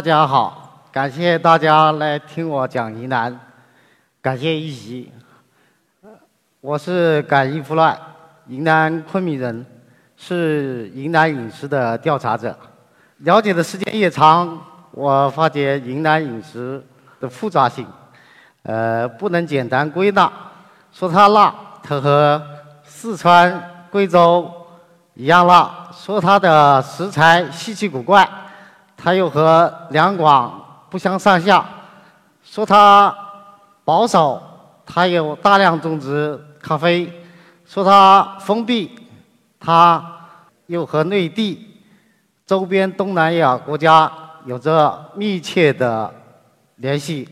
大家好，感谢大家来听我讲云南，感谢一席。我是感应福乱，云南昆明人，是云南饮食的调查者。了解的时间越长，我发觉云南饮食的复杂性，呃，不能简单归纳。说它辣，它和四川、贵州一样辣；说它的食材稀奇古怪，它又和两广不相上下；说它保守，它有大量种植咖啡；说它封闭，它又和内地。周边东南亚国家有着密切的联系，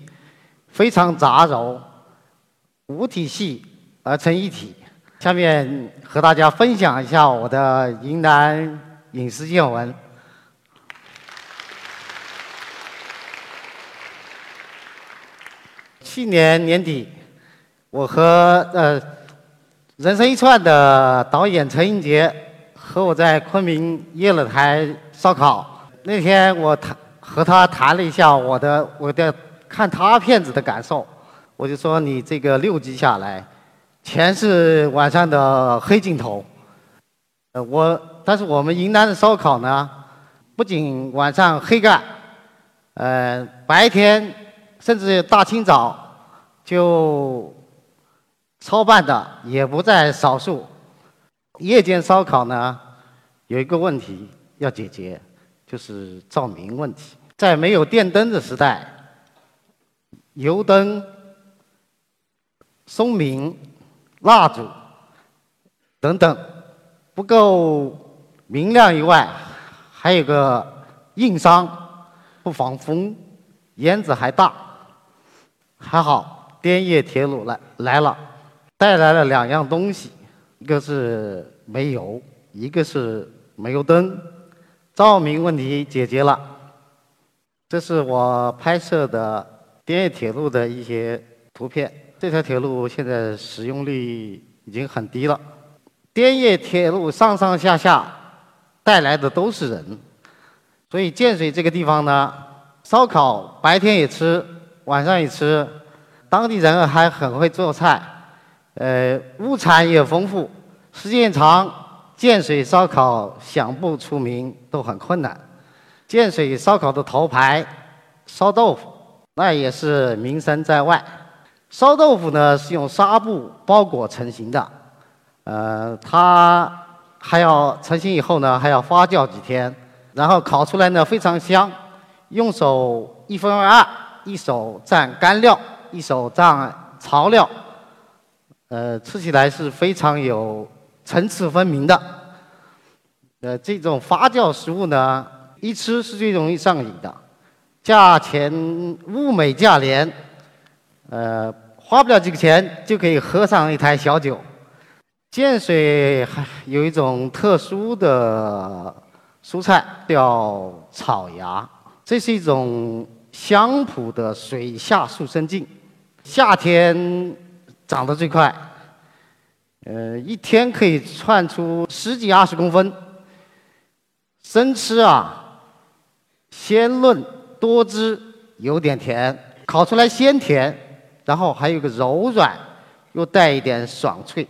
非常杂糅，无体系而成一体。下面和大家分享一下我的云南饮食见闻。去年年底，我和呃《人生一串》的导演陈英杰和我在昆明约了台。烧烤那天，我谈和他谈了一下我的我的看他片子的感受，我就说你这个六集下来，全是晚上的黑镜头。呃，我但是我们云南的烧烤呢，不仅晚上黑干，呃，白天甚至大清早就操办的也不在少数。夜间烧烤呢，有一个问题。要解决，就是照明问题。在没有电灯的时代，油灯、松明、蜡烛等等不够明亮以外，还有个硬伤，不防风，烟子还大。还好滇越铁路来来了，带来了两样东西，一个是煤油，一个是煤油灯。照明问题解决了，这是我拍摄的滇越铁路的一些图片。这条铁路现在使用率已经很低了。滇越铁路上上下下带来的都是人，所以建水这个地方呢，烧烤白天也吃，晚上也吃，当地人还很会做菜，呃，物产也丰富，时间长。建水烧烤想不出名都很困难。建水烧烤的头牌烧豆腐，那也是名声在外。烧豆腐呢是用纱布包裹成型的，呃，它还要成型以后呢还要发酵几天，然后烤出来呢非常香。用手一分为二，一手蘸干料，一手蘸草料，呃，吃起来是非常有。层次分明的，呃，这种发酵食物呢，一吃是最容易上瘾的，价钱物美价廉，呃，花不了几个钱就可以喝上一台小酒。建水还有一种特殊的蔬菜叫草芽，这是一种香浦的水下速生镜，夏天长得最快。呃，一天可以窜出十几二十公分。生吃啊，鲜嫩多汁，有点甜，烤出来鲜甜，然后还有个柔软，又带一点爽脆，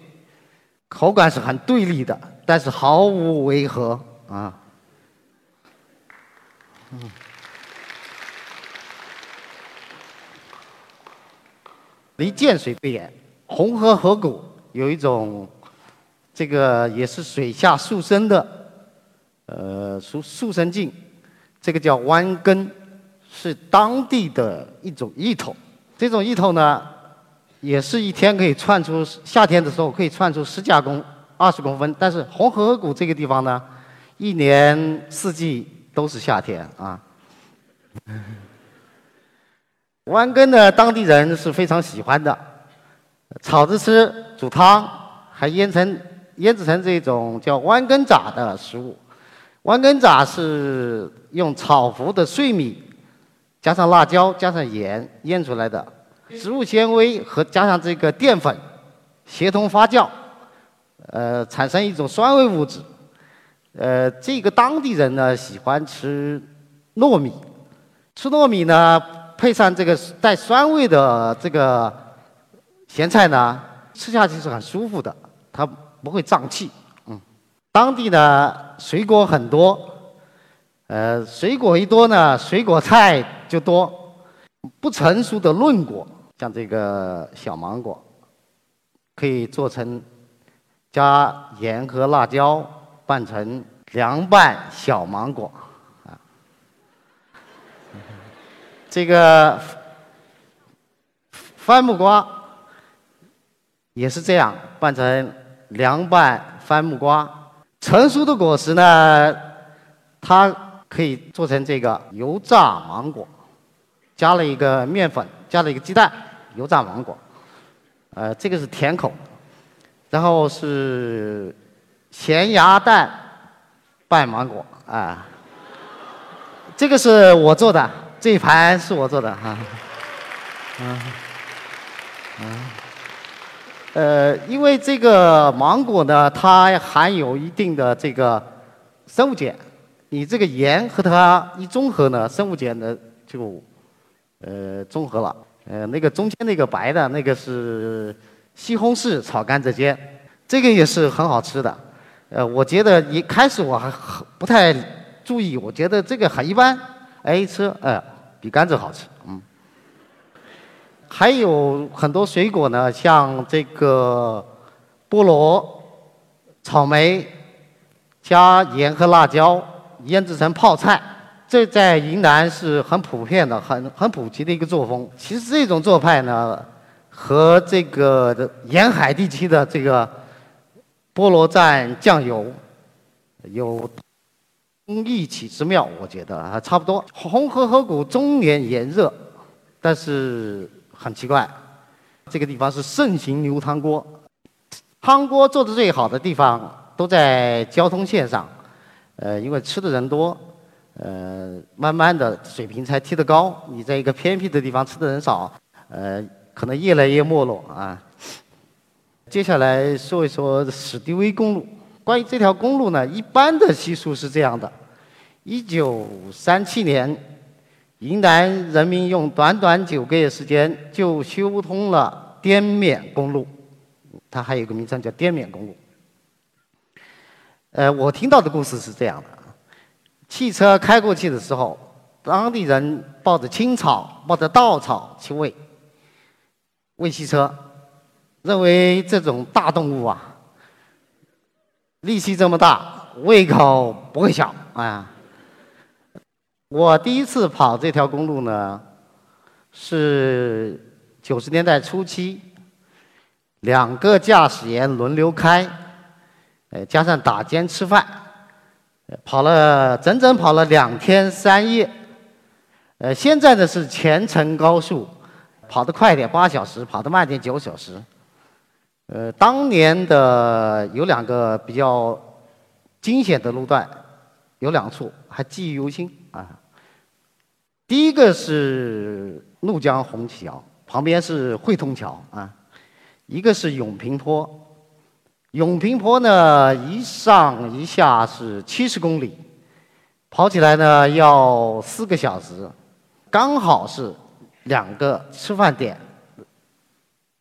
口感是很对立的，但是毫无违和啊。嗯，离建水不远，红河河谷。有一种，这个也是水下速生的，呃，速速生茎，这个叫弯根，是当地的一种芋头。这种芋头呢，也是一天可以窜出，夏天的时候可以窜出十加公二十公分。但是红河河谷这个地方呢，一年四季都是夏天啊。弯根呢，当地人是非常喜欢的。炒着吃，煮汤，还腌成腌制成这种叫弯根炸的食物。弯根炸是用炒糊的碎米，加上辣椒，加上盐腌出来的。植物纤维和加上这个淀粉，协同发酵，呃，产生一种酸味物质。呃，这个当地人呢喜欢吃糯米，吃糯米呢，配上这个带酸味的这个咸菜呢，吃下去是很舒服的，它不会胀气。嗯，当地呢水果很多，呃，水果一多呢，水果菜就多。不成熟的嫩果，像这个小芒果，可以做成加盐和辣椒拌成凉拌小芒果。这个番木瓜也是这样拌成凉拌番木瓜。成熟的果实呢，它可以做成这个油炸芒果，加了一个面粉，加了一个鸡蛋，油炸芒果。呃，这个是甜口，然后是咸鸭蛋拌芒果啊。这个是我做的。这一盘是我做的哈，嗯，嗯，呃，因为这个芒果呢，它含有一定的这个生物碱，你这个盐和它一中和呢，生物碱呢就呃中和了。呃，那个中间那个白的那个是西红柿炒甘蔗尖，这个也是很好吃的。呃，我觉得一开始我还不太注意，我觉得这个很一般。哎，吃哎，比甘蔗好吃，嗯。还有很多水果呢，像这个菠萝、草莓，加盐和辣椒腌制成泡菜，这在云南是很普遍的、很很普及的一个作风。其实这种做派呢，和这个沿海地区的这个菠萝蘸酱油有。异曲之妙，我觉得还差不多。红河河谷终年炎热，但是很奇怪，这个地方是盛行牛汤锅。汤锅做的最好的地方都在交通线上，呃，因为吃的人多，呃，慢慢的水平才提得高。你在一个偏僻的地方吃的人少，呃，可能越来越没落啊。接下来说一说史迪威公路。关于这条公路呢，一般的习俗是这样的：一九三七年，云南人民用短短九个月时间就修通了滇缅公路，它还有个名称叫滇缅公路。呃，我听到的故事是这样的：汽车开过去的时候，当地人抱着青草、抱着稻草去喂喂汽车，认为这种大动物啊。力气这么大，胃口不会小啊！我第一次跑这条公路呢，是九十年代初期，两个驾驶员轮流开，呃，加上打尖吃饭，跑了整整跑了两天三夜。呃，现在呢是全程高速，跑得快点八小时，跑得慢点九小时。呃，当年的有两个比较惊险的路段，有两处还记忆犹新啊。第一个是怒江红旗桥，旁边是汇通桥啊。一个是永平坡，永平坡呢一上一下是七十公里，跑起来呢要四个小时，刚好是两个吃饭点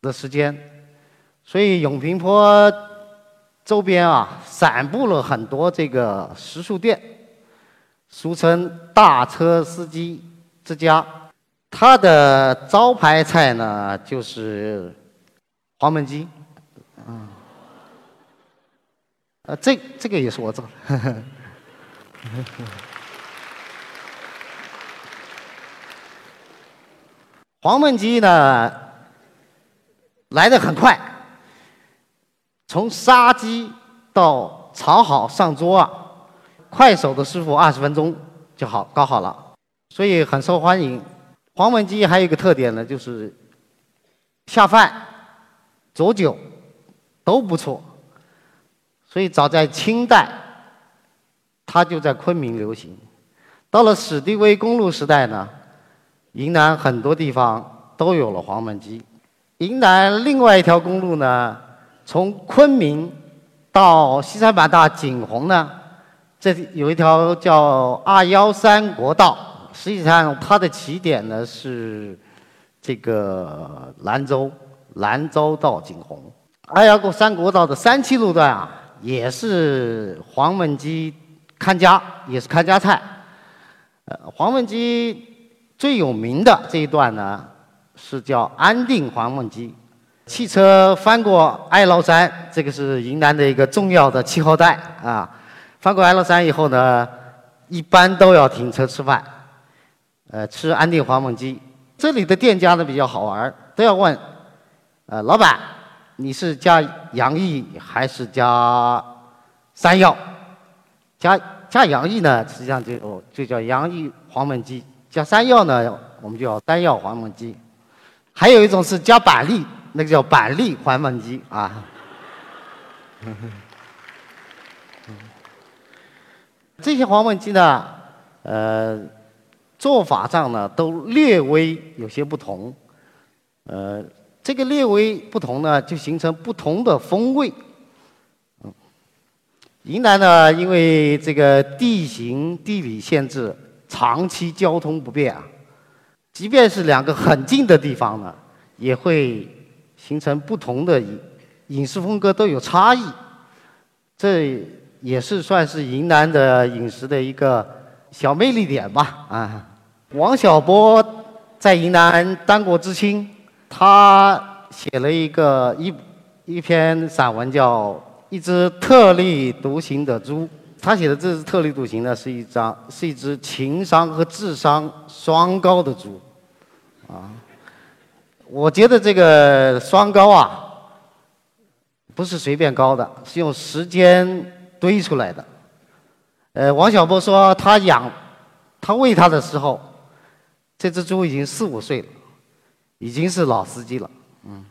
的时间。所以永平坡周边啊，散布了很多这个食宿店，俗称“大车司机之家”。它的招牌菜呢，就是黄焖鸡。嗯，呃，这这个也是我做的。黄焖鸡呢，来的很快。从杀鸡到炒好上桌啊，快手的师傅二十分钟就好搞好了，所以很受欢迎。黄焖鸡还有一个特点呢，就是下饭、佐酒都不错。所以早在清代，它就在昆明流行。到了史迪威公路时代呢，云南很多地方都有了黄焖鸡。云南另外一条公路呢？从昆明到西三版大景洪呢，这有一条叫二幺三国道实际上它的起点呢是这个兰州，兰州到景洪。二幺三国道的三期路段啊，也是黄焖鸡看家，也是看家菜。呃，黄焖鸡最有名的这一段呢，是叫安定黄焖鸡。汽车翻过哀牢山，这个是云南的一个重要的气候带啊。翻过哀牢山以后呢，一般都要停车吃饭，呃，吃安定黄焖鸡。这里的店家呢比较好玩，都要问，呃，老板，你是加洋芋还是加山药？加加洋芋呢，实际上就就叫洋芋黄焖鸡；加山药呢，我们就叫山药黄焖鸡。还有一种是加板栗。那个叫板栗黄焖鸡啊，这些黄焖鸡呢，呃，做法上呢都略微有些不同，呃，这个略微不同呢，就形成不同的风味。云南呢，因为这个地形地理限制，长期交通不便啊，即便是两个很近的地方呢，也会。形成不同的饮饮食风格都有差异，这也是算是云南的饮食的一个小魅力点吧。啊，王小波在云南当过知青，他写了一个一一篇散文叫《一只特立独行的猪》。他写的这只特立独行呢，是一张是一只情商和智商双高的猪，啊。我觉得这个双高啊，不是随便高的，是用时间堆出来的。呃，王小波说他养，他喂他的时候，这只猪已经四五岁了，已经是老司机了。嗯。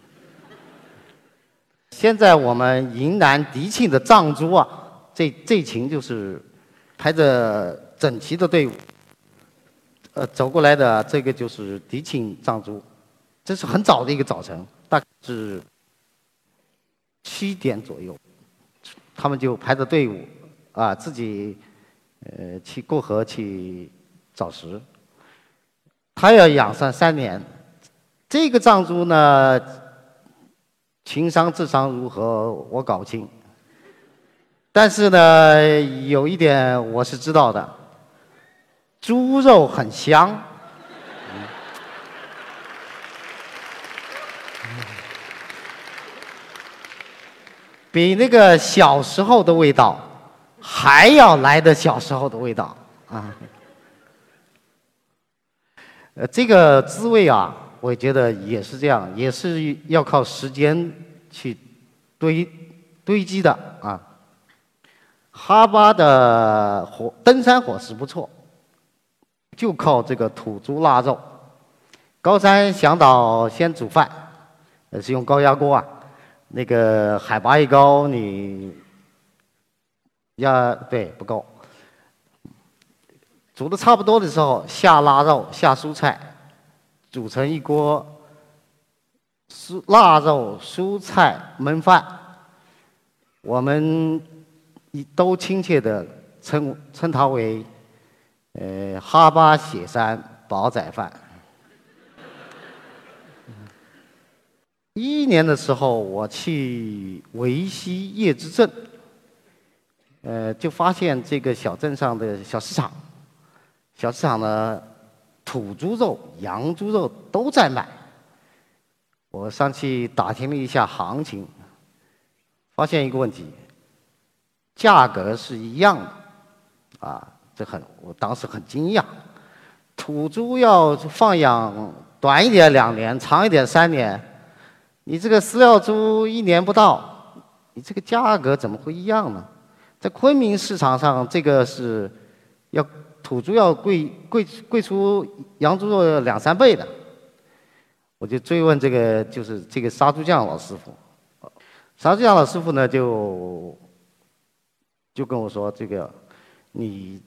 现在我们云南迪庆的藏猪啊，这这群就是排着整齐的队伍，呃，走过来的这个就是迪庆藏猪。这是很早的一个早晨，大概是七点左右，他们就排着队伍，啊，自己呃去过河去找食。他要养上三年，这个藏猪呢，情商智商如何我搞不清，但是呢，有一点我是知道的，猪肉很香。比那个小时候的味道还要来的小时候的味道啊！呃，这个滋味啊，我觉得也是这样，也是要靠时间去堆堆积的啊。哈巴的火登山伙食不错，就靠这个土猪腊肉。高山向导先煮饭，是用高压锅啊。那个海拔一高，你要对不够。煮的差不多的时候，下腊肉，下蔬菜，煮成一锅蔬腊肉蔬菜焖饭。我们都亲切的称称它为呃哈巴雪山煲仔饭。一一年的时候，我去维西叶之镇，呃，就发现这个小镇上的小市场，小市场呢，土猪肉、羊猪肉都在卖。我上去打听了一下行情，发现一个问题，价格是一样的，啊，这很，我当时很惊讶。土猪要放养短一点两年，长一点三年。你这个饲料猪一年不到，你这个价格怎么会一样呢？在昆明市场上，这个是要土猪要贵贵贵出羊猪肉两三倍的。我就追问这个就是这个杀猪匠老师傅，杀猪匠老师傅呢就就跟我说：“这个你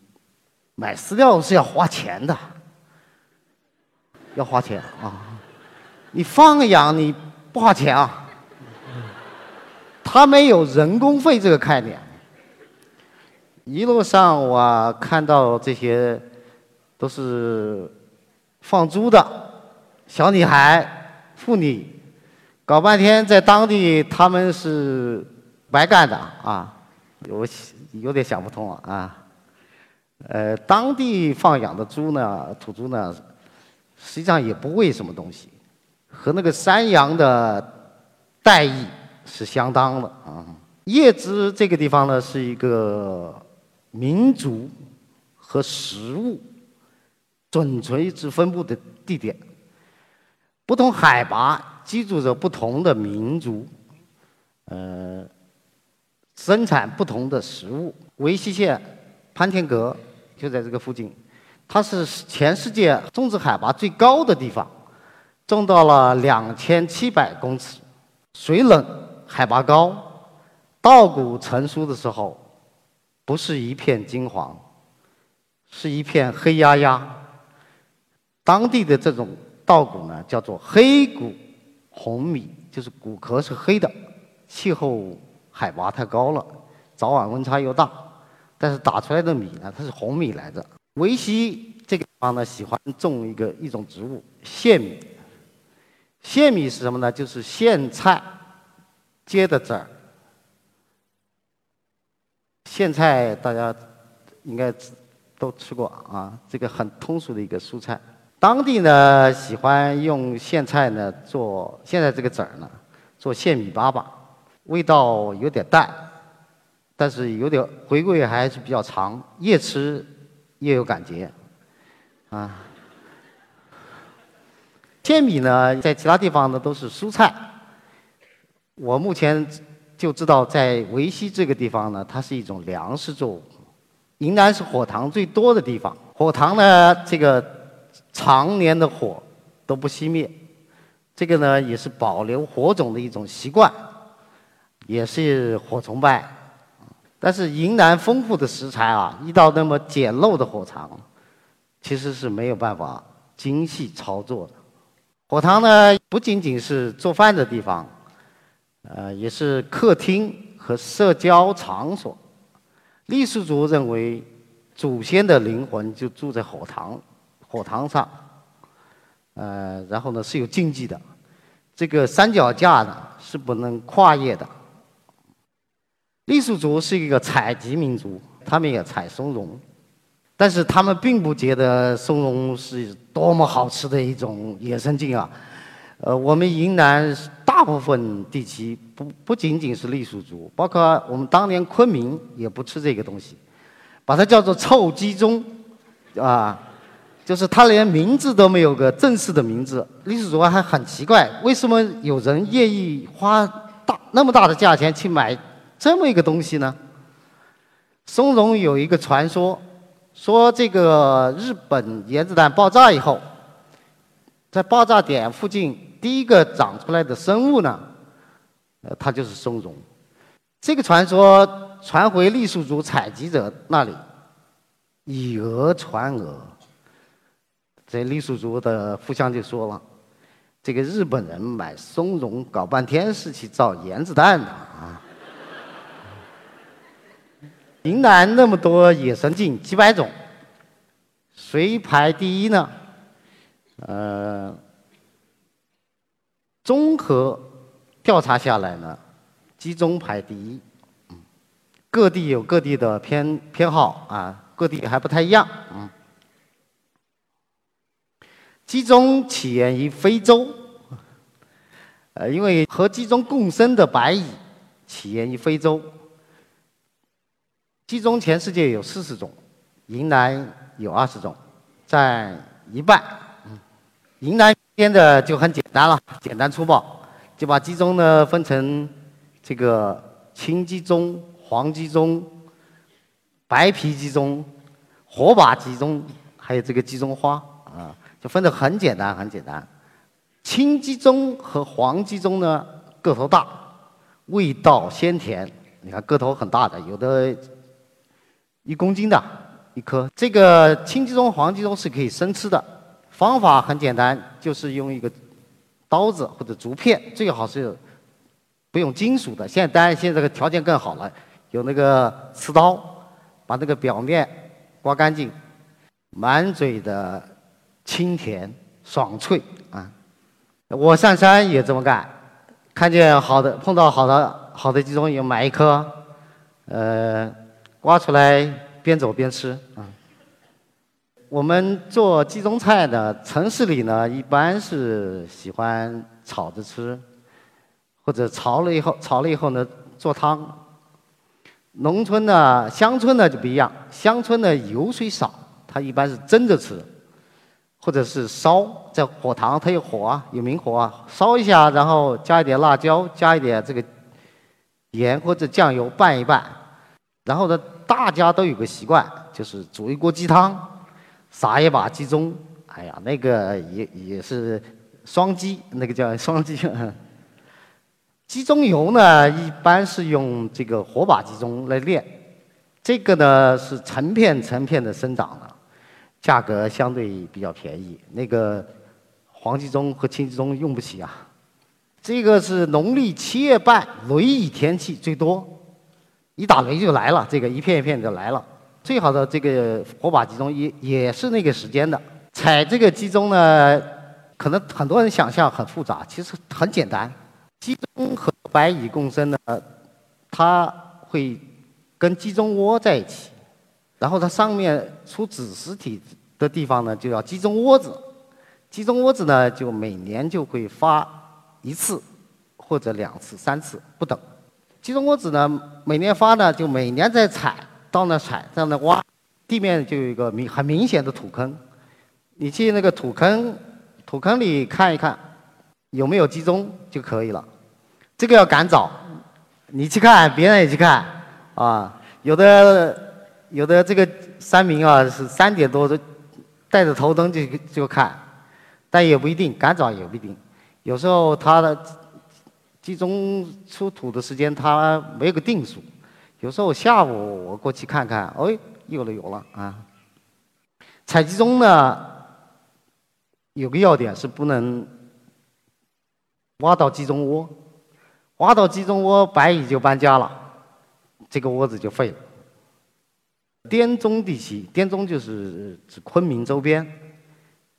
买饲料是要花钱的，要花钱啊！你放养你。”不花钱啊，他没有人工费这个概念。一路上我看到这些都是放猪的小女孩、妇女，搞半天在当地他们是白干的啊，我有点想不通啊。呃，当地放养的猪呢，土猪呢，实际上也不喂什么东西，和那个山羊的待遇是相当的啊。叶芝这个地方呢，是一个民族和食物准垂直分布的地点，不同海拔居住着不同的民族，呃，生产不同的食物。维西县潘天阁。就在这个附近，它是全世界种植海拔最高的地方，种到了两千七百公尺，水冷，海拔高，稻谷成熟的时候，不是一片金黄，是一片黑压压。当地的这种稻谷呢，叫做黑谷红米，就是谷壳是黑的，气候海拔太高了，早晚温差又大。但是打出来的米呢，它是红米来着。维西这个地方呢，喜欢种一个一种植物线米。线米是什么呢？就是苋菜结的籽儿。苋菜大家应该都吃过啊，这个很通俗的一个蔬菜。当地呢喜欢用苋菜呢做现在这个籽儿呢做线米粑粑，味道有点淡。但是有点回味还是比较长，越吃越有感觉，啊。鲜米呢，在其他地方呢都是蔬菜，我目前就知道在维西这个地方呢，它是一种粮食作物。云南是火塘最多的地方，火塘呢这个常年的火都不熄灭，这个呢也是保留火种的一种习惯，也是火崇拜。但是云南丰富的食材啊，遇到那么简陋的火塘，其实是没有办法精细操作的。火塘呢，不仅仅是做饭的地方，呃，也是客厅和社交场所。傈僳族认为，祖先的灵魂就住在火塘，火塘上。呃，然后呢是有禁忌的，这个三脚架呢是不能跨越的。傈僳族是一个采集民族，他们也采松茸，但是他们并不觉得松茸是多么好吃的一种野生菌啊。呃，我们云南大部分地区不不仅仅是傈僳族，包括我们当年昆明也不吃这个东西，把它叫做臭鸡枞，啊，就是它连名字都没有个正式的名字。傈僳族还很奇怪，为什么有人愿意花大那么大的价钱去买？这么一个东西呢？松茸有一个传说，说这个日本原子弹爆炸以后，在爆炸点附近第一个长出来的生物呢，呃，它就是松茸。这个传说传回傈僳族采集者那里，以讹传讹。这傈僳族的互相就说了，这个日本人买松茸搞半天是去造原子弹的啊。云南那么多野生菌，几百种，谁排第一呢？呃，综合调查下来呢，鸡枞排第一。各地有各地的偏偏好啊，各地还不太一样。嗯，鸡枞起源于非洲，呃，因为和鸡枞共生的白蚁起源于非洲。鸡枞全世界有四十种，云南有二十种，占一半。云南边的就很简单了，简单粗暴，就把鸡枞呢分成这个青鸡枞、黄鸡枞、白皮鸡枞、火把鸡枞，还有这个鸡枞花啊，就分得很简单，很简单。青鸡枞和黄鸡枞呢个头大，味道鲜甜。你看个头很大的，有的。一公斤的一颗，这个青鸡枞、黄鸡枞是可以生吃的，方法很简单，就是用一个刀子或者竹片，最好是不用金属的。现在当然现在这个条件更好了，有那个刺刀，把那个表面刮干净，满嘴的清甜爽脆啊！我上山也这么干，看见好的碰到好的好的鸡枞，也买一颗，呃，刮出来边走边吃啊。我们做鸡中菜的，城市里呢一般是喜欢炒着吃，或者炒了以后炒了以后呢做汤。农村呢，乡村呢就不一样，乡村的油水少，它一般是蒸着吃，或者是烧，在火塘它有火啊，有明火啊，烧一下，然后加一点辣椒，加一点这个盐或者酱油拌一拌，然后呢，大家都有个习惯，就是煮一锅鸡汤，撒一把鸡枞，哎呀，那个也也是双鸡，那个叫 双鸡。鸡枞油呢，一般是用这个火把鸡枞来炼，这个呢是成片成片的生长的，价格相对比较便宜。那个黄鸡枞和青鸡枞用不起啊。这个是农历七月半雷雨天气最多，一打雷就来了，这个一片一片就来了。最好的这个火把鸡枞也也是那个时间的。采这个鸡枞呢，可能很多人想象很复杂，其实很简单。鸡枞和白蚁共生呢，它会跟鸡枞窝在一起，然后它上面出子实体的地方呢，就叫鸡枞窝子。鸡枞窝子呢，就每年就会发一次，或者两次、三次不等。鸡枞窝子呢，每年发呢，就每年在采，到那采，在那挖，地面就有一个明很明显的土坑，你去那个土坑，土坑里看一看。有没有鸡中就可以了，这个要赶早，你去看，别人也去看，啊，有的有的这个山民啊是三点多就带着头灯就就看，但也不一定，赶早也不一定，有时候他的集中出土的时间它没有个定数，有时候下午我过去看看，哎，有了有了啊。采集中呢，有个要点是不能。挖到集中窝，挖到集中窝，白蚁就搬家了，这个窝子就废了。滇中地区，滇中就是指昆明周边，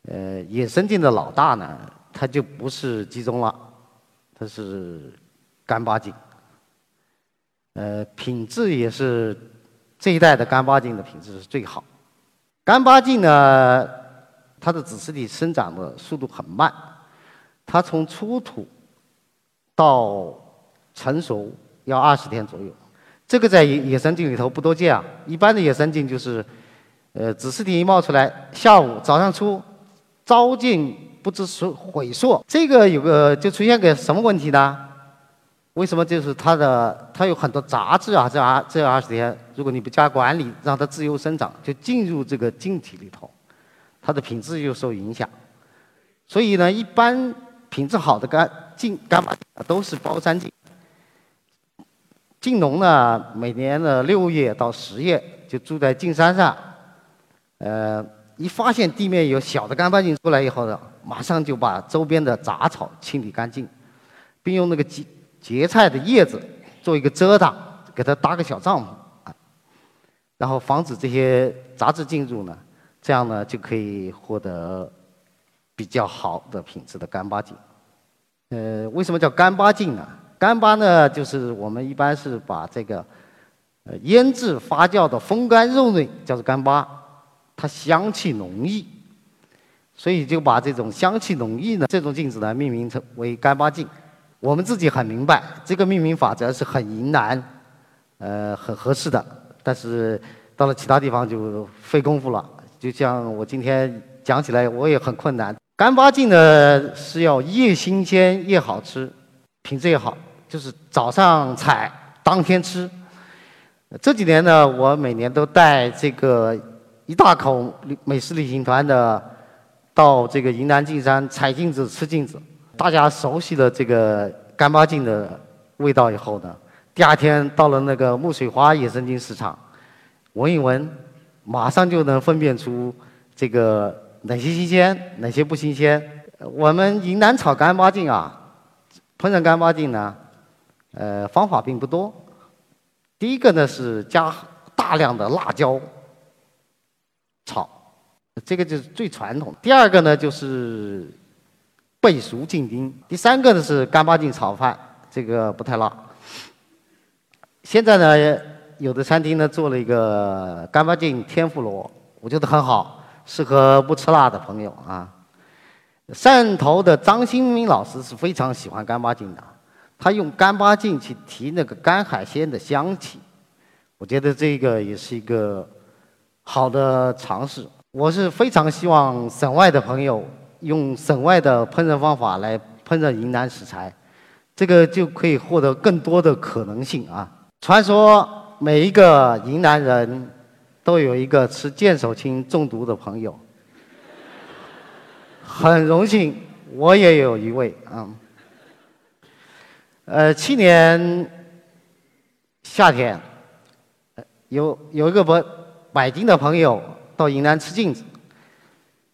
呃，野生菌的老大呢，它就不是集中了，它是干巴菌，呃，品质也是这一代的干巴菌的品质是最好。干巴菌呢，它的子实体生长的速度很慢。它从出土到成熟要二十天左右，这个在野野生菌里头不多见啊。一般的野生菌就是，呃，子实体一冒出来，下午早上出，朝菌不知所毁硕。这个有个就出现个什么问题呢？为什么就是它的它有很多杂质啊？这二这二十天，如果你不加管理，让它自由生长，就进入这个菌体里头，它的品质就受影响。所以呢，一般。品质好的干净干巴都是包山菌。菌农呢，每年的六月到十月就住在径山上，呃，一发现地面有小的干巴菌出来以后呢，马上就把周边的杂草清理干净，并用那个结结菜的叶子做一个遮挡，给它搭个小帐篷啊，然后防止这些杂质进入呢，这样呢就可以获得。比较好的品质的干巴菌，呃，为什么叫干巴菌呢？干巴呢，就是我们一般是把这个腌制发酵的风干肉类叫做干巴，它香气浓郁，所以就把这种香气浓郁的这种镜子呢命名成为干巴镜。我们自己很明白，这个命名法则是很云南，呃，很合适的。但是到了其他地方就费功夫了，就像我今天讲起来，我也很困难。干巴镜呢是要越新鲜越好吃，品质越好，就是早上采当天吃。这几年呢，我每年都带这个一大口美食旅行团的到这个云南径山采菌子吃菌子。大家熟悉了这个干巴菌的味道以后呢，第二天到了那个木水花野生菌市场，闻一闻，马上就能分辨出这个。哪些新鲜，哪些不新鲜？我们云南炒干巴菌啊，烹饪干巴菌呢，呃，方法并不多。第一个呢是加大量的辣椒炒，这个就是最传统。第二个呢就是背熟进丁，第三个呢是干巴净炒饭，这个不太辣。现在呢，有的餐厅呢做了一个干巴净天妇罗，我觉得很好，适合不吃辣的朋友啊。汕头的张新明老师是非常喜欢干巴净的，他用干巴净去提那个干海鲜的香气，我觉得这个也是一个好的尝试。我是非常希望省外的朋友用省外的烹饪方法来烹饪云南食材，这个就可以获得更多的可能性啊。传说每一个云南人都有一个吃剑手青中毒的朋友。很荣幸，我也有一位啊。呃，去年夏天，有有一个不北京的朋友到云南吃镜子，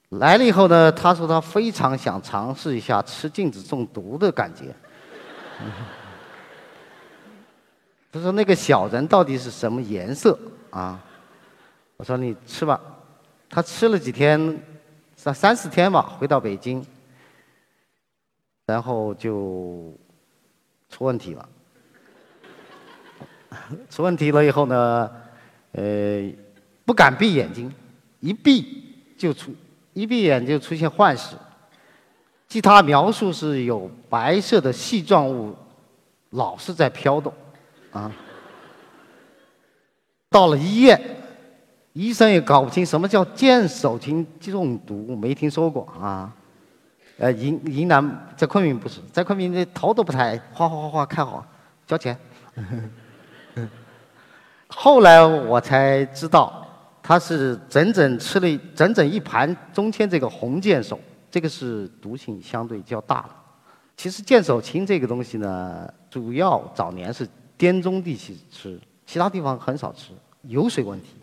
来了以后呢，他说他非常想尝试一下吃镜子中毒的感觉。他说那个小人到底是什么颜色啊？我说你吃吧，他吃了几天。三三四天吧，回到北京，然后就出问题了。出问题了以后呢，呃，不敢闭眼睛，一闭就出，一闭眼就出现幻视。据他描述，是有白色的细状物老是在飘动，啊。到了医院。医生也搞不清什么叫剑手青中毒，没听说过啊。呃，云云南在昆明不是，在昆明的头都不抬，哗哗哗哗看好，交钱。后来我才知道，他是整整吃了整整一盘中间这个红剑手，这个是毒性相对较大的。其实剑手青这个东西呢，主要早年是滇中地区吃，其他地方很少吃，油水问题。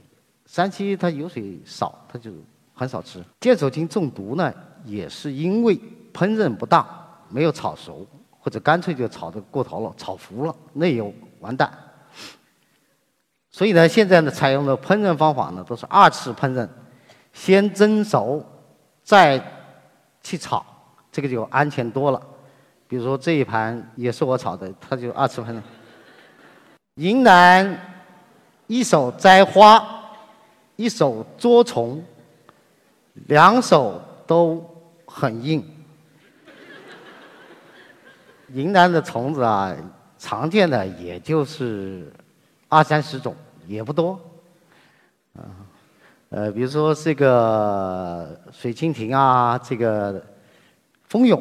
山西它油水少，它就很少吃。剑手青中毒呢，也是因为烹饪不当，没有炒熟，或者干脆就炒得过头了，炒糊了，那也完蛋。所以呢，现在呢，采用的烹饪方法呢，都是二次烹饪，先蒸熟，再去炒，这个就安全多了。比如说这一盘也是我炒的，它就二次烹饪。云南一手摘花。一手捉虫，两手都很硬。云南的虫子啊，常见的也就是二三十种，也不多。啊，呃，比如说这个水蜻蜓啊，这个蜂蛹，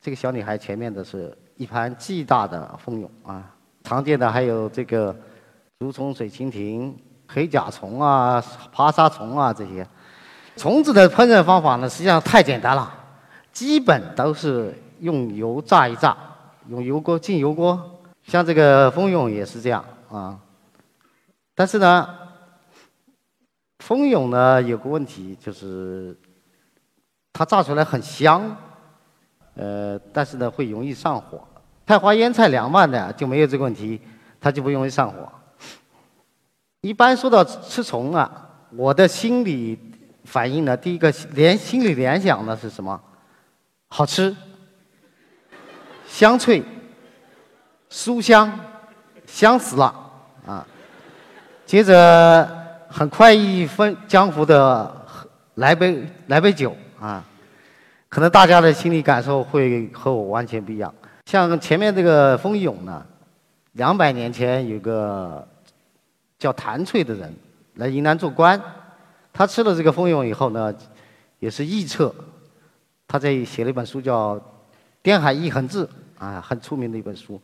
这个小女孩前面的是一盘巨大的蜂蛹啊。常见的还有这个竹虫、水蜻蜓。黑甲虫啊，爬沙虫啊，这些虫子的烹饪方法呢，实际上太简单了，基本都是用油炸一炸，用油锅进油锅。像这个蜂蛹也是这样啊。但是呢，蜂蛹呢有个问题，就是它炸出来很香，呃，但是呢会容易上火。太花腌菜凉拌的就没有这个问题，它就不容易上火。一般说到吃虫啊，我的心理反应呢，第一个联心理联想的是什么？好吃、香脆、酥香、香死了！接着很快意分江湖的来杯来杯酒啊，可能大家的心理感受会和我完全不一样。像前面这个蜂蛹呢，两百年前有个。叫谭翠的人来云南做官，他吃了这个蜂蛹以后呢，也是臆测，他在写了一本书叫《滇海一痕志》啊，很出名的一本书，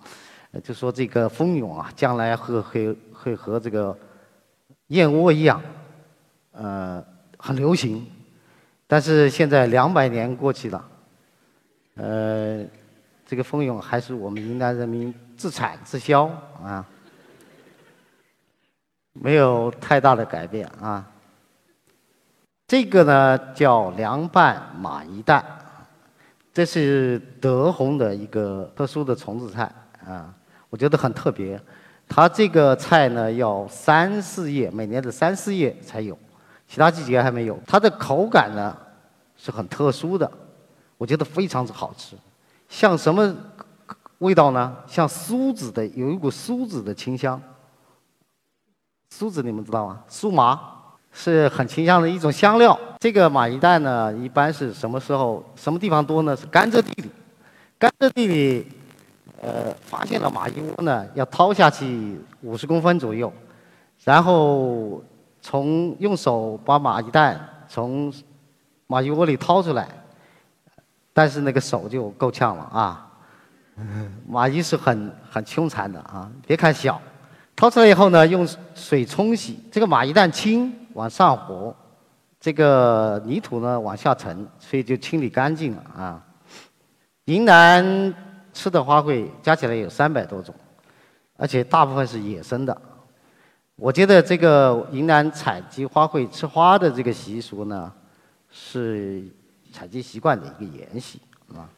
就说这个蜂蛹啊，将来会会会和这个燕窝一样，呃，很流行。但是现在两百年过去了，呃，这个蜂蛹还是我们云南人民自产自销啊。没有太大的改变啊。这个呢叫凉拌马蚁蛋，这是德宏的一个特殊的虫子菜啊，我觉得很特别。它这个菜呢要三四叶，每年的三四叶才有，其他季节还没有。它的口感呢是很特殊的，我觉得非常之好吃，像什么味道呢？像苏子的，有一股苏子的清香。苏子你们知道吗？酥麻是很清香的一种香料。这个马一蛋呢，一般是什么时候、什么地方多呢？是甘蔗地里。甘蔗地里，呃，发现了马蚁窝呢，要掏下去五十公分左右，然后从用手把马蚁蛋从马蚁窝里掏出来，但是那个手就够呛了啊。马蚁是很很凶残的啊，别看小。掏出来以后呢，用水冲洗。这个马一旦轻，往上活，这个泥土呢往下沉，所以就清理干净了啊。云南吃的花卉加起来有三百多种，而且大部分是野生的。我觉得这个云南采集花卉吃花的这个习俗呢，是采集习惯的一个沿袭啊。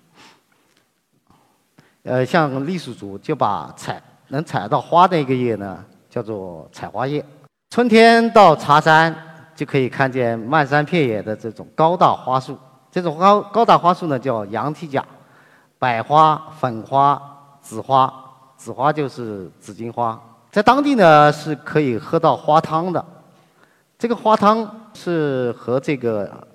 呃，像傈僳族就把采能采到花的一个叶呢，叫做采花叶。春天到茶山就可以看见漫山遍野的这种高大花树。这种高高大花树呢，叫羊蹄甲，百花、粉花、紫花，紫花就是紫荆花。在当地呢，是可以喝到花汤的。这个花汤是和这个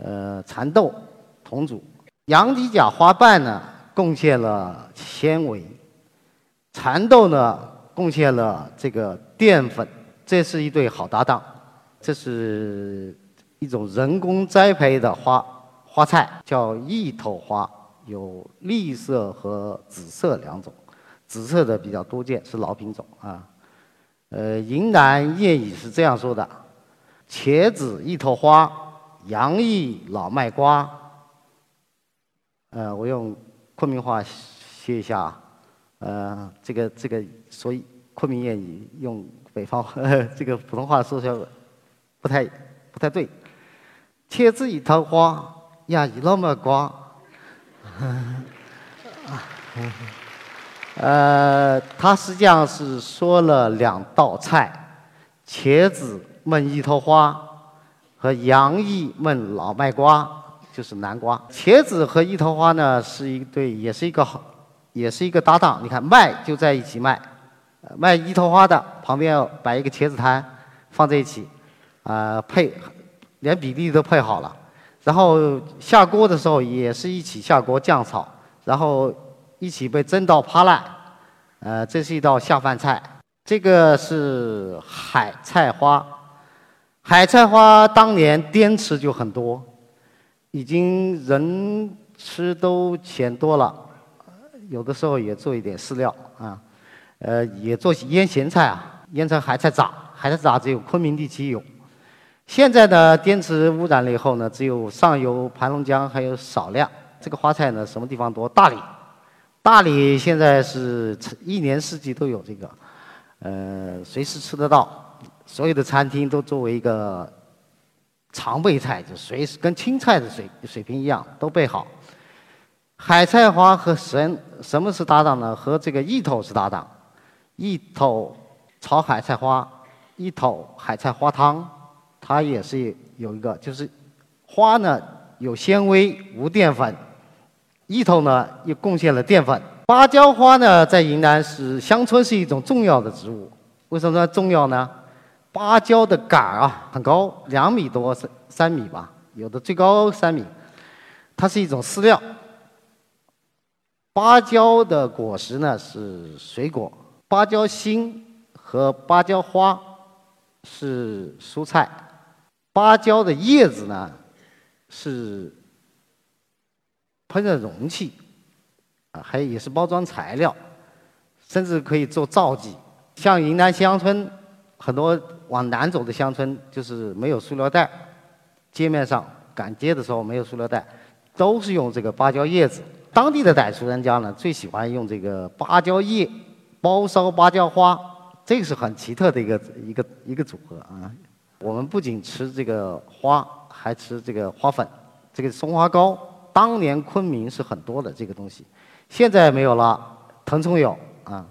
呃蚕豆同煮。羊蹄甲花瓣呢，贡献了纤维。蚕豆呢，贡献了这个淀粉，这是一对好搭档。这是一种人工栽培的花花菜，叫芋头花，有绿色和紫色两种，紫色的比较多见，是老品种啊。呃，云南谚语是这样说的：茄子一头花，洋芋老卖瓜。呃，我用昆明话写一下啊。呃，这个这个，所以昆明谚语用北方 这个普通话说起来不太不太对。茄子一桃花，呀一老么瓜。呃，他实际上是说了两道菜：茄子焖一头花和洋芋焖老麦瓜，就是南瓜。茄子和一头花呢，是一对，也是一个好。也是一个搭档，你看卖就在一起卖，卖一头花的旁边摆一个茄子摊，放在一起，啊配，连比例都配好了，然后下锅的时候也是一起下锅酱炒，然后一起被蒸到趴烂，呃这是一道下饭菜。这个是海菜花，海菜花当年滇池就很多，已经人吃都嫌多了。有的时候也做一点饲料啊，呃，也做腌咸菜啊，腌成海菜杂，海菜杂只有昆明地区有。现在呢，滇池污染了以后呢，只有上游盘龙江还有少量。这个花菜呢，什么地方多？大理，大理现在是一年四季都有这个，呃，随时吃得到。所有的餐厅都作为一个常备菜，就随时跟青菜的水水平一样，都备好。海菜花和什什么是搭档呢？和这个芋头是搭档，芋头炒海菜花，芋头海菜花汤，它也是有一个，就是花呢有纤维无淀粉，芋头呢又贡献了淀粉。芭蕉花呢在云南是乡村是一种重要的植物，为什么说重要呢？芭蕉的杆儿啊很高，两米多三三米吧，有的最高三米，它是一种饲料。芭蕉的果实呢是水果，芭蕉心和芭蕉花是蔬菜，芭蕉的叶子呢是烹饪容器，啊，还也是包装材料，甚至可以做皂剂。像云南乡村，很多往南走的乡村就是没有塑料袋，街面上赶街的时候没有塑料袋，都是用这个芭蕉叶子。当地的傣族人家呢，最喜欢用这个芭蕉叶包烧芭蕉花，这个是很奇特的一个一个一个组合啊。我们不仅吃这个花，还吃这个花粉，这个松花糕。当年昆明是很多的这个东西，现在没有了，腾冲有啊。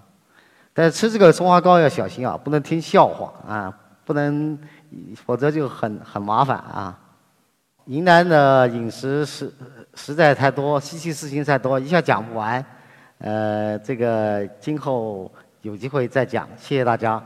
但是吃这个松花糕要小心啊，不能听笑话啊，不能，否则就很很麻烦啊。云南的饮食实实在太多，稀奇事情太多，一下讲不完。呃，这个今后有机会再讲，谢谢大家。